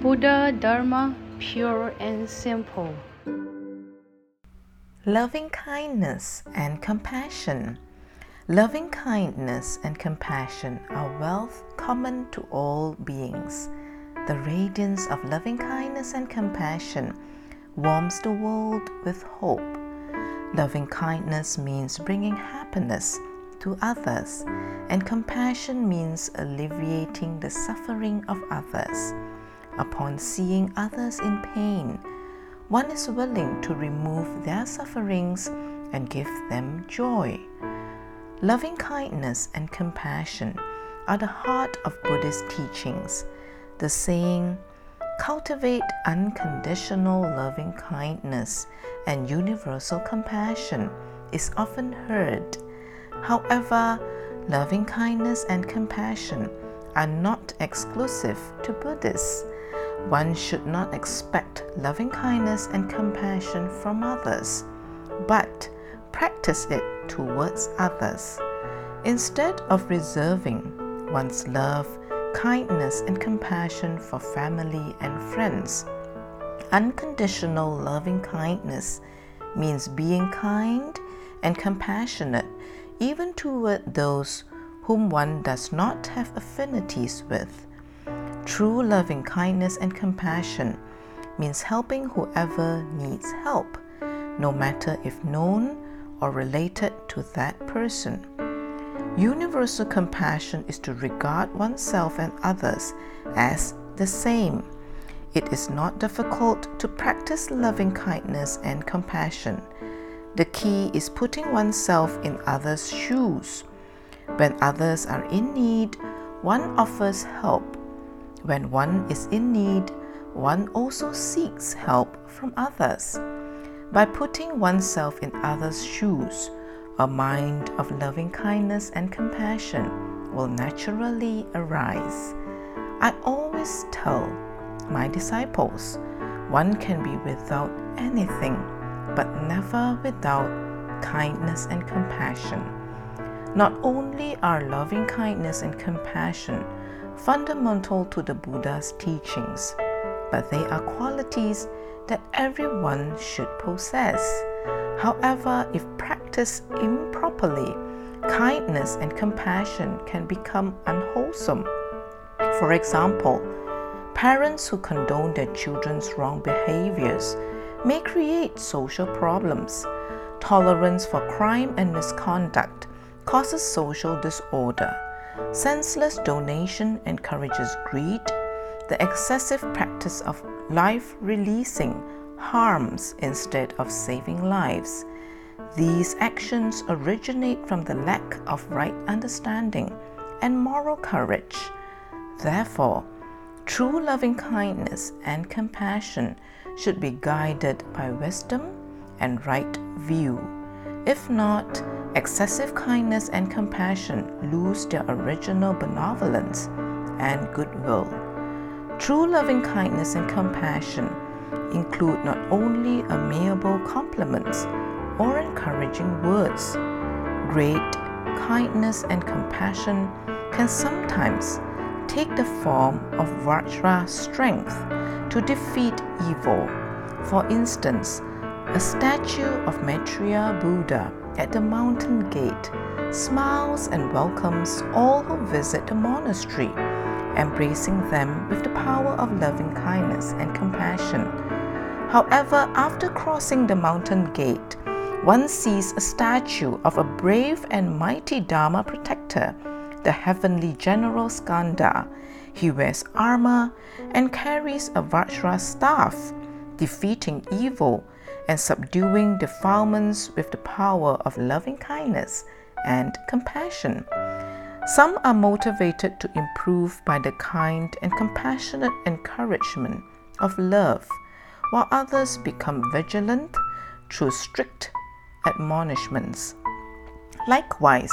Buddha Dharma pure and simple. Loving kindness and compassion. Loving kindness and compassion are wealth common to all beings. The radiance of loving kindness and compassion warms the world with hope. Loving kindness means bringing happiness to others, and compassion means alleviating the suffering of others. Upon seeing others in pain, one is willing to remove their sufferings and give them joy. Loving kindness and compassion are the heart of Buddhist teachings. The saying, cultivate unconditional loving kindness and universal compassion, is often heard. However, loving kindness and compassion are not exclusive to Buddhists. One should not expect loving kindness and compassion from others, but practice it towards others. Instead of reserving one's love, kindness, and compassion for family and friends, unconditional loving kindness means being kind and compassionate even toward those whom one does not have affinities with. True loving kindness and compassion means helping whoever needs help, no matter if known or related to that person. Universal compassion is to regard oneself and others as the same. It is not difficult to practice loving kindness and compassion. The key is putting oneself in others' shoes. When others are in need, one offers help when one is in need, one also seeks help from others. By putting oneself in others' shoes, a mind of loving kindness and compassion will naturally arise. I always tell my disciples one can be without anything, but never without kindness and compassion. Not only are loving kindness and compassion fundamental to the Buddha's teachings, but they are qualities that everyone should possess. However, if practiced improperly, kindness and compassion can become unwholesome. For example, parents who condone their children's wrong behaviors may create social problems. Tolerance for crime and misconduct causes social disorder. Senseless donation encourages greed. The excessive practice of life releasing harms instead of saving lives. These actions originate from the lack of right understanding and moral courage. Therefore, true loving kindness and compassion should be guided by wisdom and right view. If not, excessive kindness and compassion lose their original benevolence and goodwill. True loving kindness and compassion include not only amiable compliments or encouraging words. Great kindness and compassion can sometimes take the form of Vajra strength to defeat evil. For instance, a statue of Maitreya Buddha at the mountain gate smiles and welcomes all who visit the monastery, embracing them with the power of loving kindness and compassion. However, after crossing the mountain gate, one sees a statue of a brave and mighty Dharma protector, the heavenly general Skanda. He wears armor and carries a Vajra staff, defeating evil and subduing defilements with the power of loving kindness and compassion. Some are motivated to improve by the kind and compassionate encouragement of love, while others become vigilant through strict admonishments. Likewise,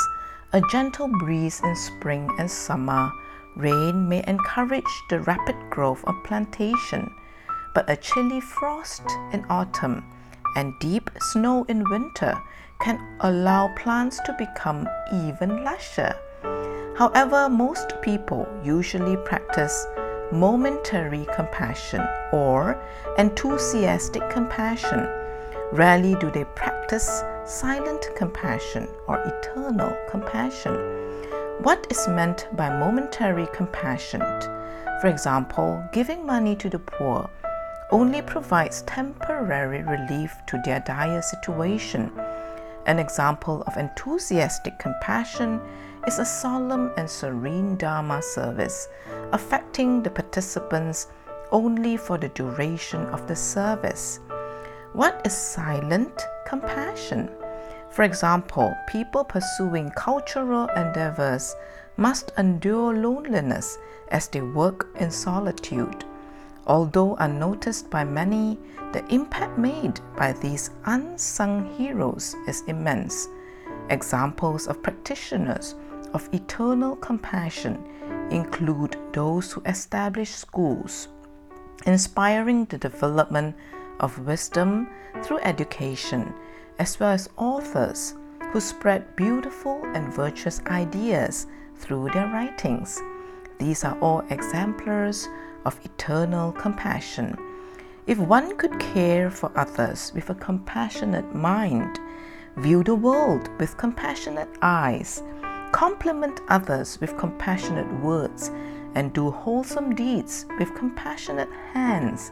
a gentle breeze in spring and summer rain may encourage the rapid growth of plantation, but a chilly frost in autumn and deep snow in winter can allow plants to become even lusher. However, most people usually practice momentary compassion or enthusiastic compassion. Rarely do they practice silent compassion or eternal compassion. What is meant by momentary compassion? For example, giving money to the poor only provides temporary relief to their dire situation. An example of enthusiastic compassion is a solemn and serene Dharma service, affecting the participants only for the duration of the service. What is silent compassion? For example, people pursuing cultural endeavors must endure loneliness as they work in solitude. Although unnoticed by many, the impact made by these unsung heroes is immense. Examples of practitioners of eternal compassion include those who establish schools, inspiring the development of wisdom through education, as well as authors who spread beautiful and virtuous ideas through their writings. These are all exemplars of eternal compassion. If one could care for others with a compassionate mind, view the world with compassionate eyes, compliment others with compassionate words, and do wholesome deeds with compassionate hands,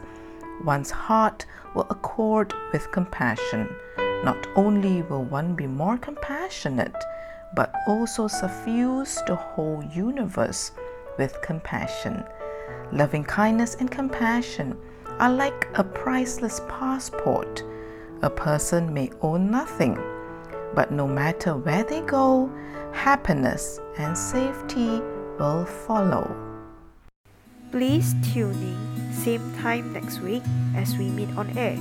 one's heart will accord with compassion. Not only will one be more compassionate, but also suffuse the whole universe with compassion. Loving kindness and compassion are like a priceless passport. A person may own nothing, but no matter where they go, happiness and safety will follow. Please tune in same time next week as we meet on air.